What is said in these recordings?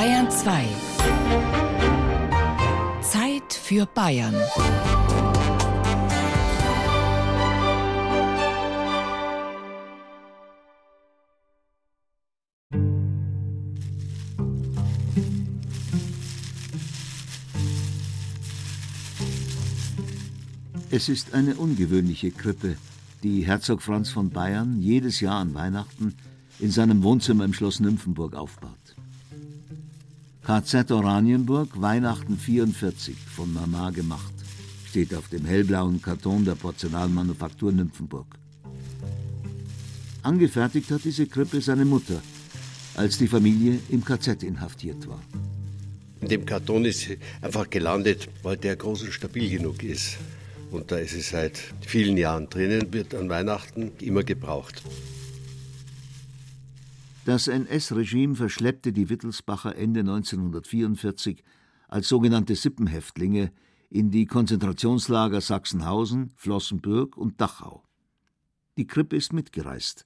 Bayern 2. Zeit für Bayern. Es ist eine ungewöhnliche Krippe, die Herzog Franz von Bayern jedes Jahr an Weihnachten in seinem Wohnzimmer im Schloss Nymphenburg aufbaut. KZ Oranienburg, Weihnachten 44, von Mama gemacht, steht auf dem hellblauen Karton der Porzellanmanufaktur Nymphenburg. Angefertigt hat diese Krippe seine Mutter, als die Familie im KZ inhaftiert war. In dem Karton ist sie einfach gelandet, weil der groß und stabil genug ist. Und da ist es seit vielen Jahren drinnen, wird an Weihnachten immer gebraucht. Das NS-Regime verschleppte die Wittelsbacher Ende 1944 als sogenannte Sippenhäftlinge in die Konzentrationslager Sachsenhausen, Flossenbürg und Dachau. Die Krippe ist mitgereist,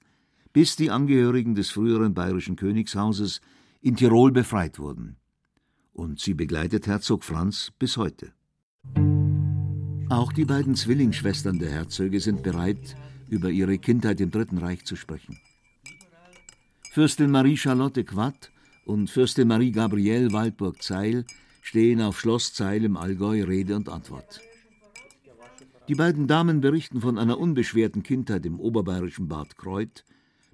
bis die Angehörigen des früheren bayerischen Königshauses in Tirol befreit wurden. Und sie begleitet Herzog Franz bis heute. Auch die beiden Zwillingsschwestern der Herzöge sind bereit, über ihre Kindheit im Dritten Reich zu sprechen. Fürstin Marie Charlotte Quatt und Fürstin Marie Gabrielle Waldburg-Zeil stehen auf Schloss Zeil im Allgäu Rede und Antwort. Die beiden Damen berichten von einer unbeschwerten Kindheit im oberbayerischen Bad Kreuth,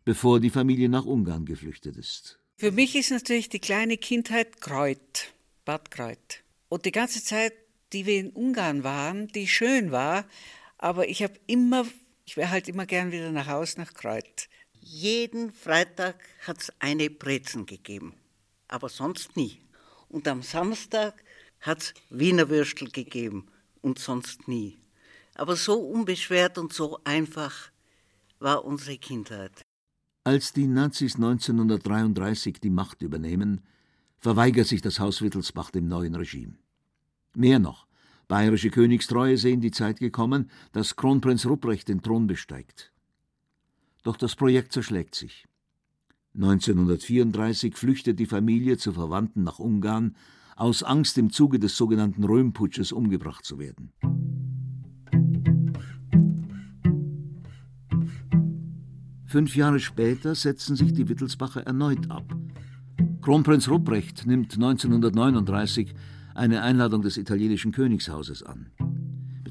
bevor die Familie nach Ungarn geflüchtet ist. Für mich ist natürlich die kleine Kindheit Kreuth, Bad Kreuth. Und die ganze Zeit die wir in Ungarn waren, die schön war, aber ich habe immer, ich wäre halt immer gern wieder nach Hause nach Kreuth. Jeden Freitag hat es eine Brezen gegeben, aber sonst nie. Und am Samstag hat es Wiener Würstel gegeben und sonst nie. Aber so unbeschwert und so einfach war unsere Kindheit. Als die Nazis 1933 die Macht übernehmen, verweigert sich das Haus Wittelsbach dem neuen Regime. Mehr noch, bayerische Königstreue sehen die Zeit gekommen, dass Kronprinz Rupprecht den Thron besteigt. Doch das Projekt zerschlägt sich. 1934 flüchtet die Familie zu Verwandten nach Ungarn, aus Angst im Zuge des sogenannten Röhmputsches umgebracht zu werden. Fünf Jahre später setzen sich die Wittelsbacher erneut ab. Kronprinz Rupprecht nimmt 1939 eine Einladung des italienischen Königshauses an.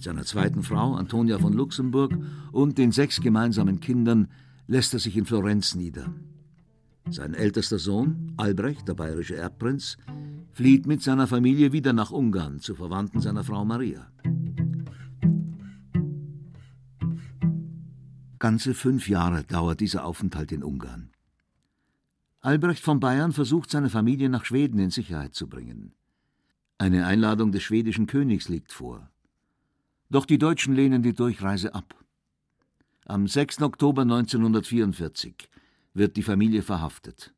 Mit seiner zweiten Frau, Antonia von Luxemburg, und den sechs gemeinsamen Kindern lässt er sich in Florenz nieder. Sein ältester Sohn, Albrecht, der bayerische Erbprinz, flieht mit seiner Familie wieder nach Ungarn zu Verwandten seiner Frau Maria. Ganze fünf Jahre dauert dieser Aufenthalt in Ungarn. Albrecht von Bayern versucht, seine Familie nach Schweden in Sicherheit zu bringen. Eine Einladung des schwedischen Königs liegt vor. Doch die Deutschen lehnen die Durchreise ab. Am 6. Oktober 1944 wird die Familie verhaftet.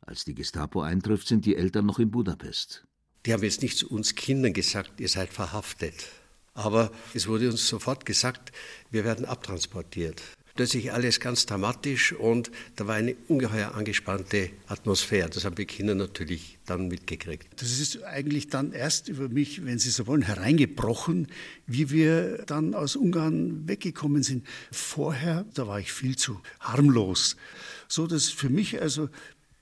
Als die Gestapo eintrifft, sind die Eltern noch in Budapest. Die haben jetzt nicht zu uns Kindern gesagt, ihr seid verhaftet. Aber es wurde uns sofort gesagt, wir werden abtransportiert plötzlich alles ganz dramatisch und da war eine ungeheuer angespannte Atmosphäre. Das haben die Kinder natürlich dann mitgekriegt. Das ist eigentlich dann erst über mich, wenn Sie so wollen, hereingebrochen, wie wir dann aus Ungarn weggekommen sind. Vorher, da war ich viel zu harmlos. So dass für mich also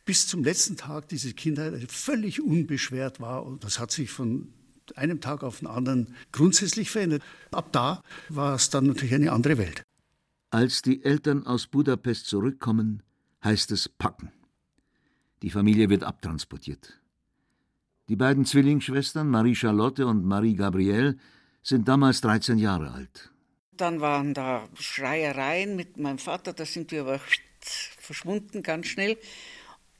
bis zum letzten Tag diese Kindheit völlig unbeschwert war. Und das hat sich von einem Tag auf den anderen grundsätzlich verändert. Ab da war es dann natürlich eine andere Welt. Als die Eltern aus Budapest zurückkommen, heißt es packen. Die Familie wird abtransportiert. Die beiden Zwillingsschwestern Marie Charlotte und Marie Gabrielle sind damals 13 Jahre alt. Dann waren da Schreiereien mit meinem Vater, da sind wir aber verschwunden ganz schnell.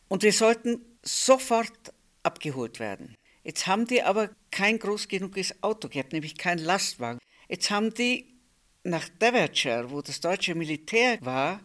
Und wir sollten sofort abgeholt werden. Jetzt haben die aber kein groß genuges Auto gehabt, nämlich keinen Lastwagen. Jetzt haben die nach Devonshire, wo das deutsche Militär war,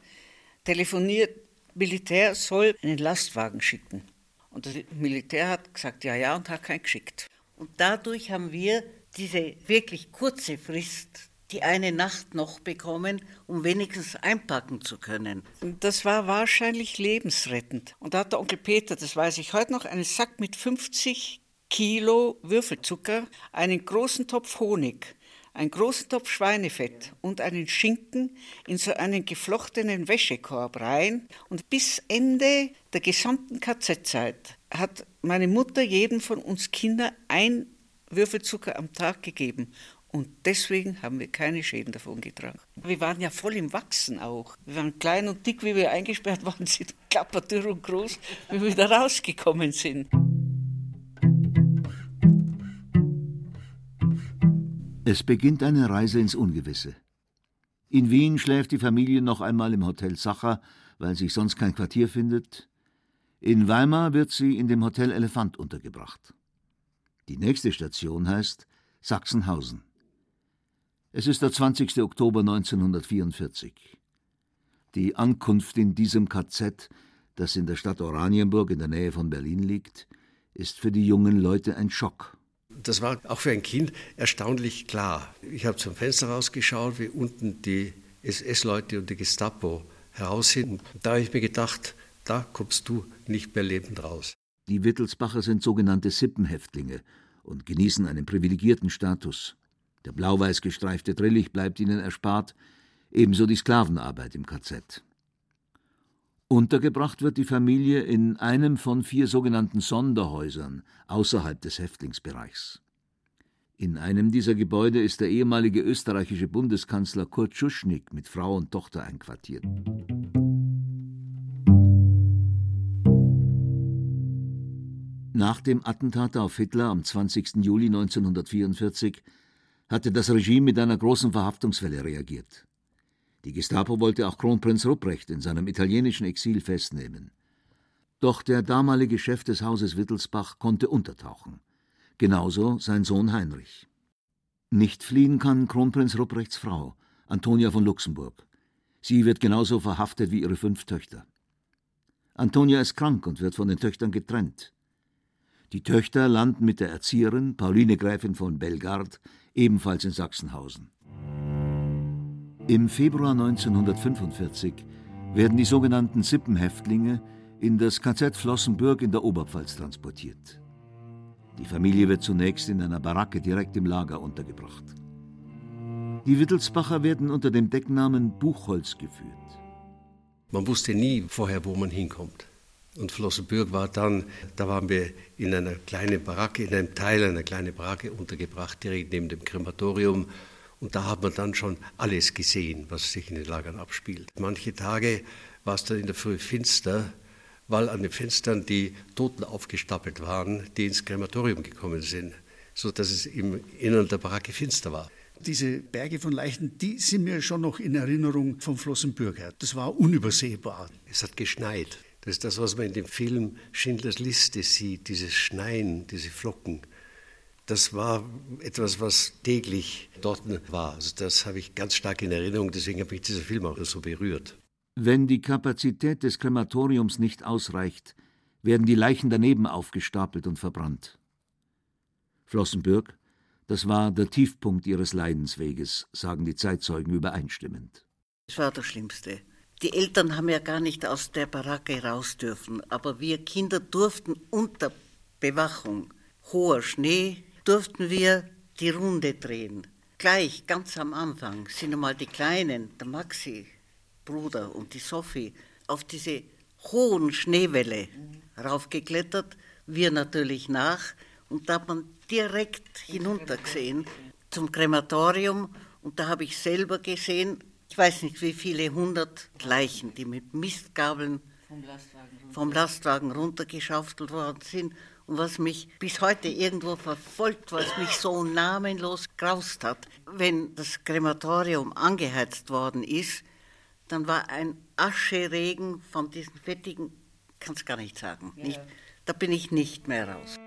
telefoniert, Militär soll einen Lastwagen schicken. Und das Militär hat gesagt, ja, ja, und hat keinen geschickt. Und dadurch haben wir diese wirklich kurze Frist die eine Nacht noch bekommen, um wenigstens einpacken zu können. Das war wahrscheinlich lebensrettend. Und da hat der Onkel Peter, das weiß ich heute noch, einen Sack mit 50 Kilo Würfelzucker, einen großen Topf Honig, einen großen Topf Schweinefett und einen Schinken in so einen geflochtenen Wäschekorb rein. Und bis Ende der gesamten KZ-Zeit hat meine Mutter jedem von uns Kindern ein Würfelzucker am Tag gegeben. Und deswegen haben wir keine Schäden davon getragen. Wir waren ja voll im Wachsen auch. Wir waren klein und dick, wie wir eingesperrt waren, sind klapperdürr und groß, wie wir da rausgekommen sind. Es beginnt eine Reise ins Ungewisse. In Wien schläft die Familie noch einmal im Hotel Sacher, weil sich sonst kein Quartier findet. In Weimar wird sie in dem Hotel Elefant untergebracht. Die nächste Station heißt Sachsenhausen. Es ist der 20. Oktober 1944. Die Ankunft in diesem KZ, das in der Stadt Oranienburg in der Nähe von Berlin liegt, ist für die jungen Leute ein Schock. Das war auch für ein Kind erstaunlich klar. Ich habe zum Fenster rausgeschaut, wie unten die SS-Leute und die Gestapo heraus sind. Da habe ich mir gedacht, da kommst du nicht mehr lebend raus. Die Wittelsbacher sind sogenannte Sippenhäftlinge und genießen einen privilegierten Status. Der blau-weiß gestreifte Drillich bleibt ihnen erspart, ebenso die Sklavenarbeit im KZ. Untergebracht wird die Familie in einem von vier sogenannten Sonderhäusern außerhalb des Häftlingsbereichs. In einem dieser Gebäude ist der ehemalige österreichische Bundeskanzler Kurt Schuschnigg mit Frau und Tochter einquartiert. Nach dem Attentat auf Hitler am 20. Juli 1944 hatte das Regime mit einer großen Verhaftungswelle reagiert. Die Gestapo wollte auch Kronprinz Rupprecht in seinem italienischen Exil festnehmen. Doch der damalige Chef des Hauses Wittelsbach konnte untertauchen. Genauso sein Sohn Heinrich. Nicht fliehen kann Kronprinz Rupprechts Frau, Antonia von Luxemburg. Sie wird genauso verhaftet wie ihre fünf Töchter. Antonia ist krank und wird von den Töchtern getrennt. Die Töchter landen mit der Erzieherin, Pauline Gräfin von Belgard, ebenfalls in Sachsenhausen. Im Februar 1945 werden die sogenannten Sippenhäftlinge in das KZ Flossenbürg in der Oberpfalz transportiert. Die Familie wird zunächst in einer Baracke direkt im Lager untergebracht. Die Wittelsbacher werden unter dem Decknamen Buchholz geführt. Man wusste nie vorher, wo man hinkommt. Und Flossenbürg war dann, da waren wir in einer kleinen Baracke, in einem Teil einer kleinen Baracke untergebracht, direkt neben dem Krematorium. Und da hat man dann schon alles gesehen, was sich in den Lagern abspielt. Manche Tage war es dann in der Früh finster, weil an den Fenstern die Toten aufgestapelt waren, die ins Krematorium gekommen sind, sodass es im Innern der Baracke finster war. Diese Berge von Leichen, die sind mir schon noch in Erinnerung vom Flossenbürg her. Das war unübersehbar. Es hat geschneit. Das ist das, was man in dem Film Schindlers Liste sieht, dieses Schneien, diese Flocken. Das war etwas, was täglich dort war. Also das habe ich ganz stark in Erinnerung, deswegen habe ich dieser Film auch so berührt. Wenn die Kapazität des Krematoriums nicht ausreicht, werden die Leichen daneben aufgestapelt und verbrannt. Flossenbürg, das war der Tiefpunkt ihres Leidensweges, sagen die Zeitzeugen übereinstimmend. Das war das Schlimmste. Die Eltern haben ja gar nicht aus der Baracke raus dürfen, aber wir Kinder durften unter Bewachung, hoher Schnee, durften wir die Runde drehen. Gleich, ganz am Anfang, sind einmal die Kleinen, der Maxi, Bruder und die Sophie, auf diese hohen Schneewelle raufgeklettert, wir natürlich nach, und da hat man direkt hinuntergesehen zum Krematorium, und da habe ich selber gesehen, ich weiß nicht wie viele hundert Leichen, die mit Mistgabeln vom Lastwagen, vom Lastwagen runtergeschaufelt worden sind. Und was mich bis heute irgendwo verfolgt, was mich so namenlos graust hat, wenn das Krematorium angeheizt worden ist, dann war ein Ascheregen von diesen fettigen, kann es gar nicht sagen. Ja. Nicht, da bin ich nicht mehr raus.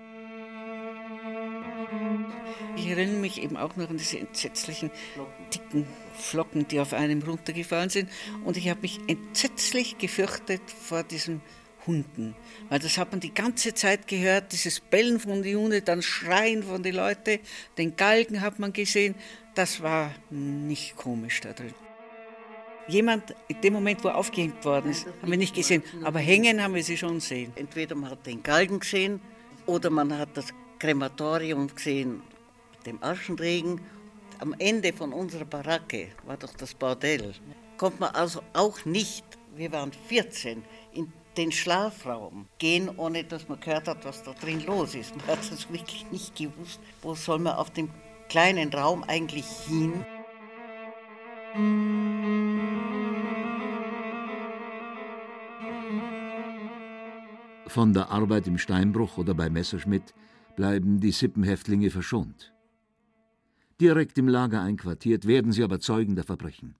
Ich erinnere mich eben auch noch an diese entsetzlichen, dicken Flocken, die auf einem runtergefallen sind. Und ich habe mich entsetzlich gefürchtet vor diesem Hunden. Weil das hat man die ganze Zeit gehört, dieses Bellen von den Hunden, dann Schreien von den Leuten, den Galgen hat man gesehen. Das war nicht komisch da drin. Jemand, in dem Moment, wo aufgehängt worden ist, haben wir nicht gesehen, aber hängen haben wir sie schon gesehen. Entweder man hat den Galgen gesehen oder man hat das Krematorium gesehen, dem Aschenregen. Am Ende von unserer Baracke war doch das Bordell. Kommt man also auch nicht, wir waren 14, in den Schlafraum gehen, ohne dass man gehört hat, was da drin los ist. Man hat es wirklich nicht gewusst, wo soll man auf dem kleinen Raum eigentlich hin. Von der Arbeit im Steinbruch oder bei Messerschmitt bleiben die Sippenhäftlinge verschont. Direkt im Lager einquartiert werden sie aber Zeugen der Verbrechen.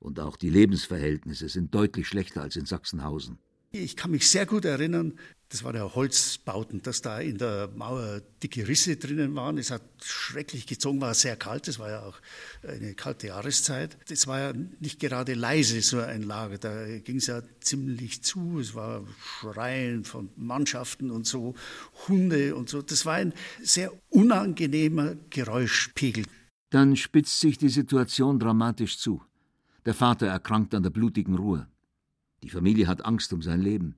Und auch die Lebensverhältnisse sind deutlich schlechter als in Sachsenhausen. Ich kann mich sehr gut erinnern, das war der Holzbauten, dass da in der Mauer dicke Risse drinnen waren. Es hat schrecklich gezogen, war sehr kalt, es war ja auch eine kalte Jahreszeit. Es war ja nicht gerade leise, so ein Lager, da ging es ja ziemlich zu. Es war Schreien von Mannschaften und so, Hunde und so. Das war ein sehr unangenehmer Geräuschpegel. Dann spitzt sich die Situation dramatisch zu. Der Vater erkrankt an der blutigen Ruhe. Die Familie hat Angst um sein Leben.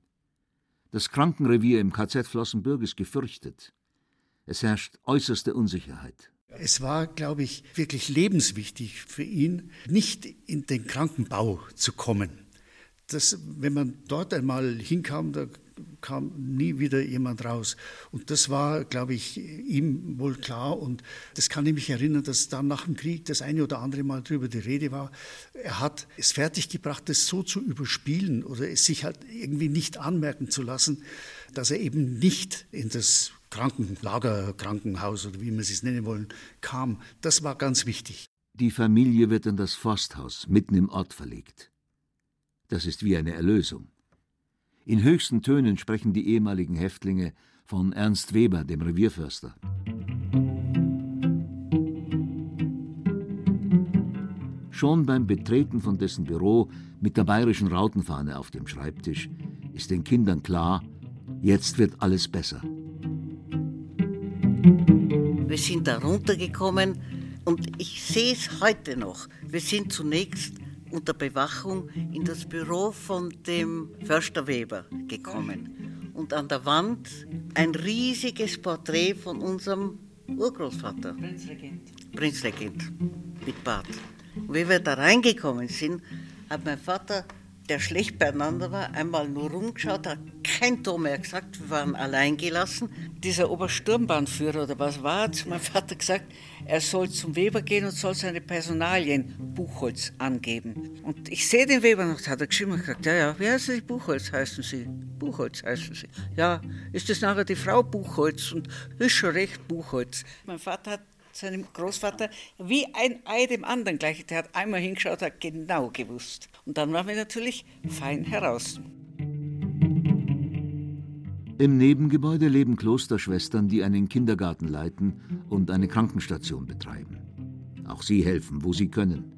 Das Krankenrevier im KZ Flossenbürg ist gefürchtet. Es herrscht äußerste Unsicherheit. Es war, glaube ich, wirklich lebenswichtig für ihn, nicht in den Krankenbau zu kommen. Das, wenn man dort einmal hinkam, da kam nie wieder jemand raus. Und das war, glaube ich, ihm wohl klar. Und das kann ich mich erinnern, dass dann nach dem Krieg das eine oder andere Mal darüber die Rede war. Er hat es fertiggebracht, das so zu überspielen oder es sich halt irgendwie nicht anmerken zu lassen, dass er eben nicht in das Krankenlager, Krankenhaus oder wie man es nennen wollen, kam. Das war ganz wichtig. Die Familie wird in das Forsthaus mitten im Ort verlegt. Das ist wie eine Erlösung. In höchsten Tönen sprechen die ehemaligen Häftlinge von Ernst Weber, dem Revierförster. Schon beim Betreten von dessen Büro mit der bayerischen Rautenfahne auf dem Schreibtisch ist den Kindern klar, jetzt wird alles besser. Wir sind da runtergekommen und ich sehe es heute noch. Wir sind zunächst unter Bewachung in das Büro von dem Förster Weber gekommen. Und an der Wand ein riesiges Porträt von unserem Urgroßvater. Prinzregent. Prinzregent mit Bart. Und wie wir da reingekommen sind, hat mein Vater der schlecht beieinander war, einmal nur rumgeschaut, hat kein Ton mehr gesagt, wir waren allein gelassen. Dieser Obersturmbahnführer oder was war, hat zu meinem Vater gesagt, er soll zum Weber gehen und soll seine Personalien Buchholz angeben. Und ich sehe den Weber noch, hat er geschrieben und gesagt, ja, ja, wie heißen Sie? Buchholz heißen Sie. Buchholz heißen Sie. Ja, ist das nachher die Frau Buchholz und ist schon recht Buchholz. Mein Vater hat seinem Großvater wie ein Ei dem anderen gleich. Der hat einmal hingeschaut, hat genau gewusst. Und dann waren wir natürlich fein heraus. Im Nebengebäude leben Klosterschwestern, die einen Kindergarten leiten und eine Krankenstation betreiben. Auch sie helfen, wo sie können.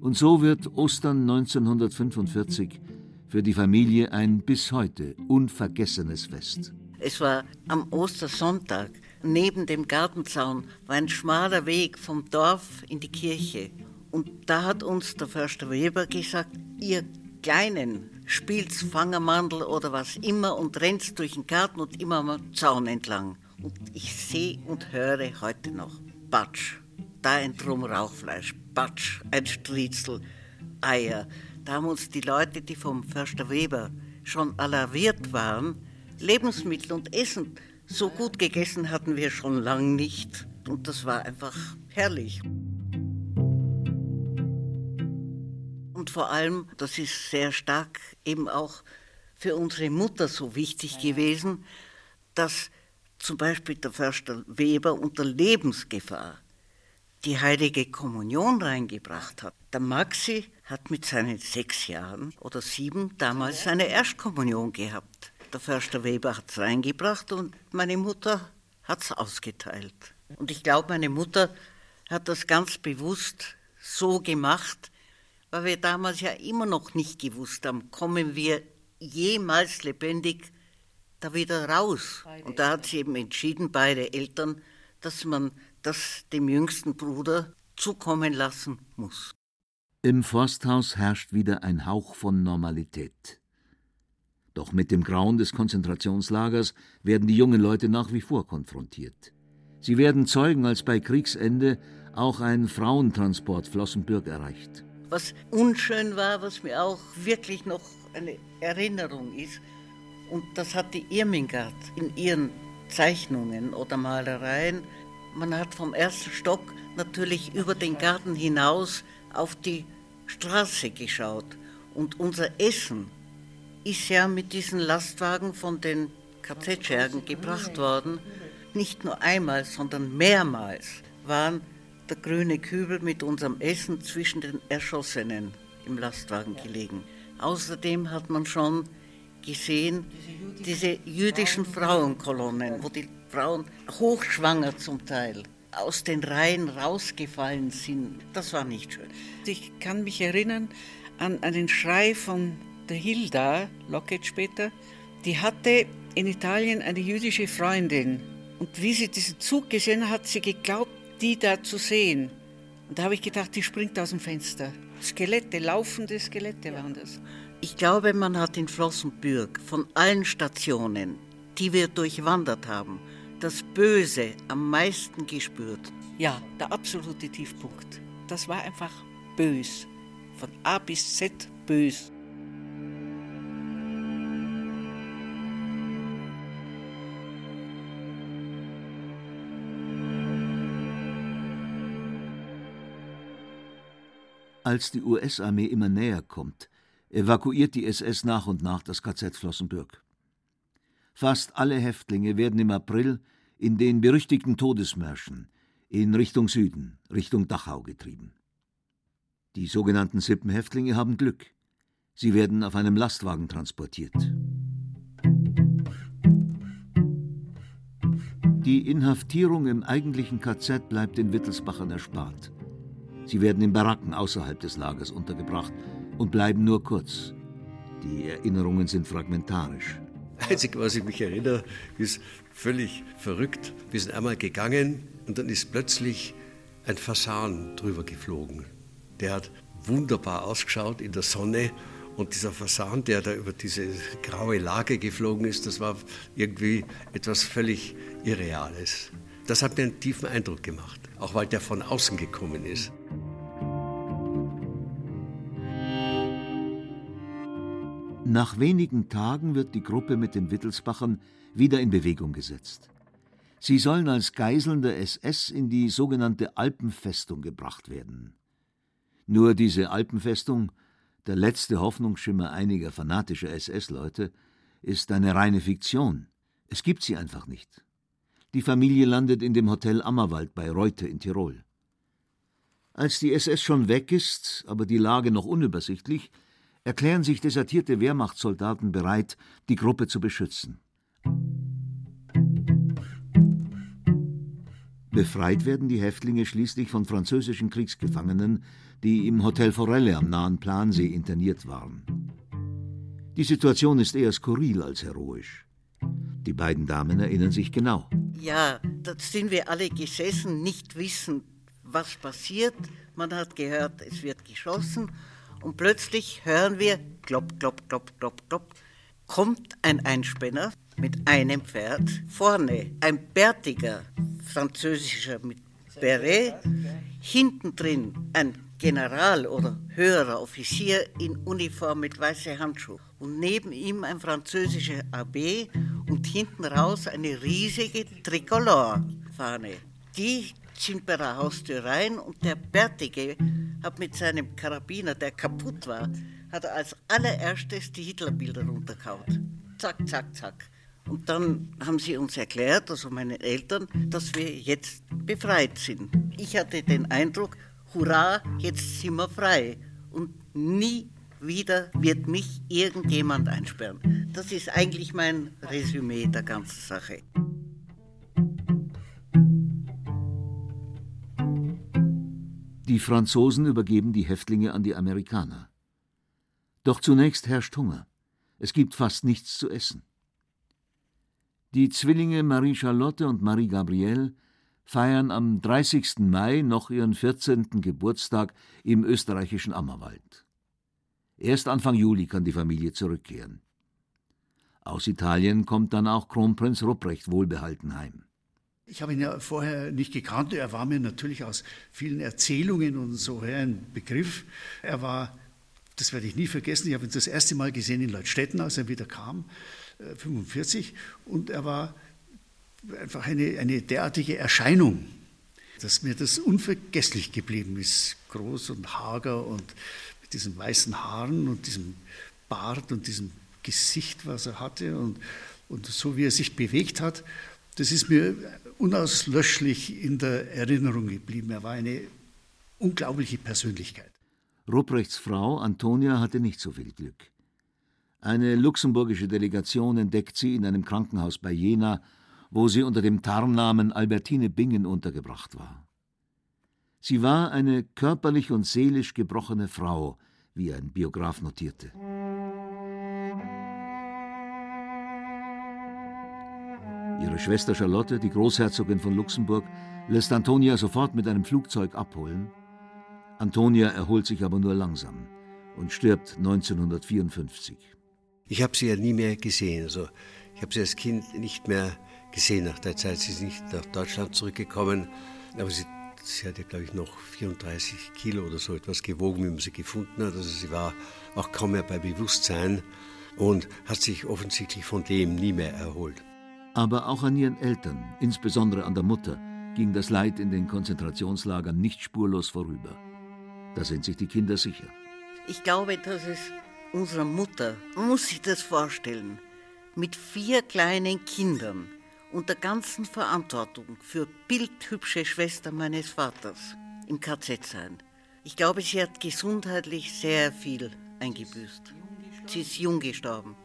Und so wird Ostern 1945 für die Familie ein bis heute unvergessenes Fest. Es war am Ostersonntag. Neben dem Gartenzaun war ein schmaler Weg vom Dorf in die Kirche. Und da hat uns der Förster Weber gesagt, ihr Kleinen spielt Fangermandel oder was immer und rennt durch den Garten und immer am Zaun entlang. Und ich sehe und höre heute noch, Batsch, da ein Drum Rauchfleisch, Batsch, ein Striezel, Eier. Da haben uns die Leute, die vom Förster Weber schon alarmiert waren, Lebensmittel und Essen so gut gegessen hatten wir schon lang nicht. Und das war einfach herrlich. Und vor allem, das ist sehr stark eben auch für unsere Mutter so wichtig gewesen, dass zum Beispiel der Förster Weber unter Lebensgefahr die heilige Kommunion reingebracht hat. Der Maxi hat mit seinen sechs Jahren oder sieben damals seine Erstkommunion gehabt. Der Förster Weber hat es reingebracht und meine Mutter hat es ausgeteilt. Und ich glaube, meine Mutter hat das ganz bewusst so gemacht, weil wir damals ja immer noch nicht gewusst haben, kommen wir jemals lebendig da wieder raus. Beide und da hat sie eben entschieden, beide Eltern, dass man das dem jüngsten Bruder zukommen lassen muss. Im Forsthaus herrscht wieder ein Hauch von Normalität. Doch mit dem Grauen des Konzentrationslagers werden die jungen Leute nach wie vor konfrontiert. Sie werden Zeugen, als bei Kriegsende auch ein Frauentransport Flossenbürg erreicht. Was unschön war, was mir auch wirklich noch eine Erinnerung ist, und das hat die Irmingard in ihren Zeichnungen oder Malereien. Man hat vom ersten Stock natürlich über den Garten hinaus auf die Straße geschaut. Und unser Essen ist ja mit diesen Lastwagen von den KZ-Schergen gebracht worden. Nicht nur einmal, sondern mehrmals waren der grüne Kübel mit unserem Essen zwischen den Erschossenen im Lastwagen gelegen. Außerdem hat man schon gesehen, diese jüdischen Frauenkolonnen, wo die Frauen hochschwanger zum Teil aus den Reihen rausgefallen sind. Das war nicht schön. Ich kann mich erinnern an, den Schrei von der Hilda, Lockett später. Die hatte in Italien eine jüdische Freundin. Und wie sie diesen Zug gesehen hat, hat sie geglaubt, die da zu sehen. Und da habe ich gedacht, die springt aus dem Fenster. Skelette, laufende Skelette waren das. Ich glaube, man hat in Flossenbürg von allen Stationen, die wir durchwandert haben, das Böse am meisten gespürt. Ja, der absolute Tiefpunkt. Das war einfach bös. Von A bis Z bös. Als die US-Armee immer näher kommt, evakuiert die SS nach und nach das KZ Flossenbürg. Fast alle Häftlinge werden im April in den berüchtigten Todesmärschen in Richtung Süden, Richtung Dachau getrieben. Die sogenannten Sippenhäftlinge haben Glück. Sie werden auf einem Lastwagen transportiert. Die Inhaftierung im eigentlichen KZ bleibt den Wittelsbachern erspart. Sie werden in Baracken außerhalb des Lagers untergebracht und bleiben nur kurz. Die Erinnerungen sind fragmentarisch. Einzig, was ich mich erinnere, ist völlig verrückt. Wir sind einmal gegangen und dann ist plötzlich ein Fasan drüber geflogen. Der hat wunderbar ausgeschaut in der Sonne und dieser Fasan, der da über diese graue Lage geflogen ist, das war irgendwie etwas völlig Irreales. Das hat mir einen tiefen Eindruck gemacht, auch weil der von außen gekommen ist. Nach wenigen Tagen wird die Gruppe mit den Wittelsbachern wieder in Bewegung gesetzt. Sie sollen als Geiseln der SS in die sogenannte Alpenfestung gebracht werden. Nur diese Alpenfestung, der letzte Hoffnungsschimmer einiger fanatischer SS-Leute, ist eine reine Fiktion. Es gibt sie einfach nicht. Die Familie landet in dem Hotel Ammerwald bei Reute in Tirol. Als die SS schon weg ist, aber die Lage noch unübersichtlich, erklären sich desertierte Wehrmachtssoldaten bereit, die Gruppe zu beschützen. Befreit werden die Häftlinge schließlich von französischen Kriegsgefangenen, die im Hotel Forelle am nahen Plansee interniert waren. Die Situation ist eher skurril als heroisch. Die beiden Damen erinnern sich genau. Ja, da sind wir alle gesessen, nicht wissen, was passiert. Man hat gehört, es wird geschossen und plötzlich hören wir klopp, klopp, klopp, klopp, klopp, kommt ein Einspänner mit einem Pferd vorne, ein bärtiger französischer mit Beret, hinten drin ein General oder höherer Offizier in Uniform mit weißen Handschuhen und neben ihm ein französischer AB und hinten raus eine riesige Tricolore-Fahne. Die sind bei der Haustür rein und der Bärtige hat mit seinem Karabiner, der kaputt war, hat als allererstes die Hitlerbilder runtergehaut. Zack, zack, zack. Und dann haben sie uns erklärt, also meine Eltern, dass wir jetzt befreit sind. Ich hatte den Eindruck, hurra, jetzt sind wir frei. Und nie wieder wird mich irgendjemand einsperren. Das ist eigentlich mein Resümee der ganzen Sache. Die Franzosen übergeben die Häftlinge an die Amerikaner. Doch zunächst herrscht Hunger. Es gibt fast nichts zu essen. Die Zwillinge Marie-Charlotte und Marie-Gabrielle feiern am 30. Mai noch ihren 14. Geburtstag im österreichischen Ammerwald. Erst Anfang Juli kann die Familie zurückkehren. Aus Italien kommt dann auch Kronprinz Rupprecht wohlbehalten heim. Ich habe ihn ja vorher nicht gekannt. Er war mir natürlich aus vielen Erzählungen und so her ein Begriff. Er war, das werde ich nie vergessen, ich habe ihn das erste Mal gesehen in Leutstetten, als er wieder kam, 1945. Äh, und er war einfach eine, eine derartige Erscheinung, dass mir das unvergesslich geblieben ist. Groß und hager und mit diesen weißen Haaren und diesem Bart und diesem Gesicht, was er hatte und, und so wie er sich bewegt hat. Das ist mir unauslöschlich in der Erinnerung geblieben. Er war eine unglaubliche Persönlichkeit. Ruprechts Frau Antonia hatte nicht so viel Glück. Eine luxemburgische Delegation entdeckt sie in einem Krankenhaus bei Jena, wo sie unter dem Tarnnamen Albertine Bingen untergebracht war. Sie war eine körperlich und seelisch gebrochene Frau, wie ein Biograf notierte. Ihre Schwester Charlotte, die Großherzogin von Luxemburg, lässt Antonia sofort mit einem Flugzeug abholen. Antonia erholt sich aber nur langsam und stirbt 1954. Ich habe sie ja nie mehr gesehen. Also ich habe sie als Kind nicht mehr gesehen nach der Zeit. Sie ist nicht nach Deutschland zurückgekommen, aber sie, sie hatte, glaube ich, noch 34 Kilo oder so etwas gewogen, wie man sie gefunden hat. Also sie war auch kaum mehr bei Bewusstsein und hat sich offensichtlich von dem nie mehr erholt. Aber auch an ihren Eltern, insbesondere an der Mutter, ging das Leid in den Konzentrationslagern nicht spurlos vorüber. Da sind sich die Kinder sicher. Ich glaube, dass es unserer Mutter, muss sich das vorstellen, mit vier kleinen Kindern und der ganzen Verantwortung für bildhübsche Schwester meines Vaters im KZ sein. Ich glaube, sie hat gesundheitlich sehr viel eingebüßt. Sie ist jung gestorben.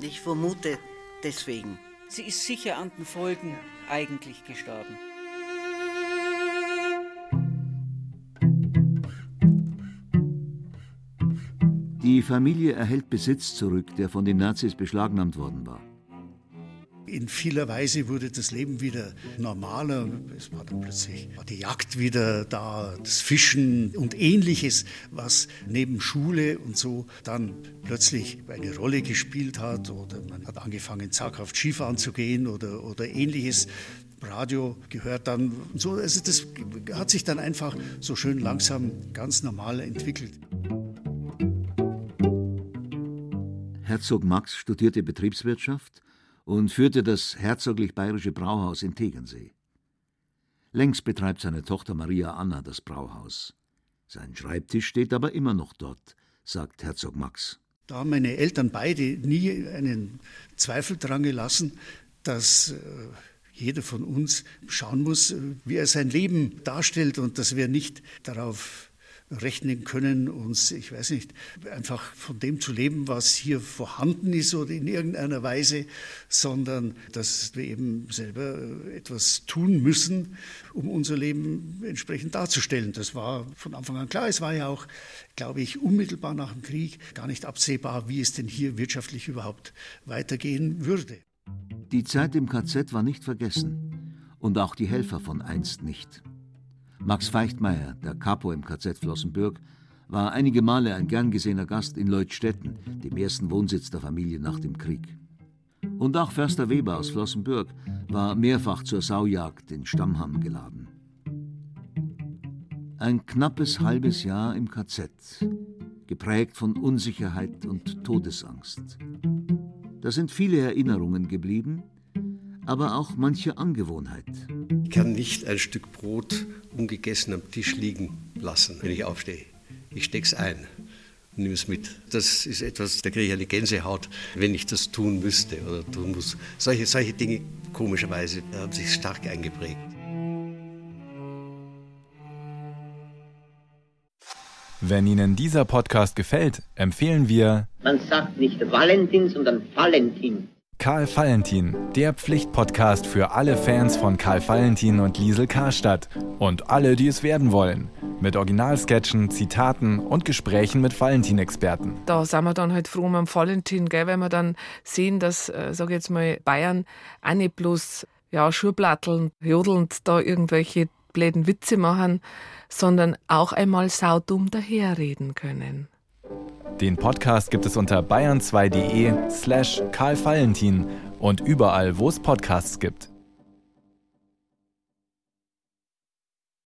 Ich vermute deswegen. Sie ist sicher an den Folgen eigentlich gestorben. Die Familie erhält Besitz zurück, der von den Nazis beschlagnahmt worden war. In vieler Weise wurde das Leben wieder normaler. Es war dann plötzlich die Jagd wieder da, das Fischen und ähnliches, was neben Schule und so dann plötzlich eine Rolle gespielt hat. Oder man hat angefangen, zaghaft Skifahren zu gehen oder, oder ähnliches. Radio gehört dann so. Also das hat sich dann einfach so schön langsam ganz normal entwickelt. Herzog Max studierte Betriebswirtschaft und führte das herzoglich bayerische Brauhaus in Tegernsee. Längst betreibt seine Tochter Maria Anna das Brauhaus. Sein Schreibtisch steht aber immer noch dort, sagt Herzog Max. Da haben meine Eltern beide nie einen Zweifel daran gelassen, dass äh, jeder von uns schauen muss, wie er sein Leben darstellt und dass wir nicht darauf rechnen können, uns, ich weiß nicht, einfach von dem zu leben, was hier vorhanden ist oder in irgendeiner Weise, sondern dass wir eben selber etwas tun müssen, um unser Leben entsprechend darzustellen. Das war von Anfang an klar. Es war ja auch, glaube ich, unmittelbar nach dem Krieg gar nicht absehbar, wie es denn hier wirtschaftlich überhaupt weitergehen würde. Die Zeit im KZ war nicht vergessen und auch die Helfer von einst nicht. Max Feichtmeier, der Capo im KZ Flossenbürg, war einige Male ein gern gesehener Gast in Leutstetten, dem ersten Wohnsitz der Familie nach dem Krieg. Und auch Förster Weber aus Flossenbürg war mehrfach zur Saujagd in Stammham geladen. Ein knappes halbes Jahr im KZ, geprägt von Unsicherheit und Todesangst. Da sind viele Erinnerungen geblieben, aber auch manche Angewohnheit. Ich kann nicht ein Stück Brot ungegessen am Tisch liegen lassen, wenn ich aufstehe. Ich stecke es ein und nehme es mit. Das ist etwas, da kriege ich eine Gänsehaut, wenn ich das tun müsste oder tun muss. Solche, solche Dinge, komischerweise, haben sich stark eingeprägt. Wenn Ihnen dieser Podcast gefällt, empfehlen wir. Man sagt nicht Valentin, sondern Valentin. Karl Valentin, der Pflichtpodcast für alle Fans von Karl Valentin und Liesel Karstadt und alle, die es werden wollen. Mit Originalsketchen, Zitaten und Gesprächen mit Valentin-Experten. Da sind wir dann halt froh am Valentin, gell, wenn wir dann sehen, dass, äh, sag ich jetzt mal, Bayern auch nicht bloß ja, Schurplatteln, jodelnd da irgendwelche bläden Witze machen, sondern auch einmal saudumm daherreden können. Den Podcast gibt es unter bayern2.de slash Karl Valentin und überall, wo es Podcasts gibt.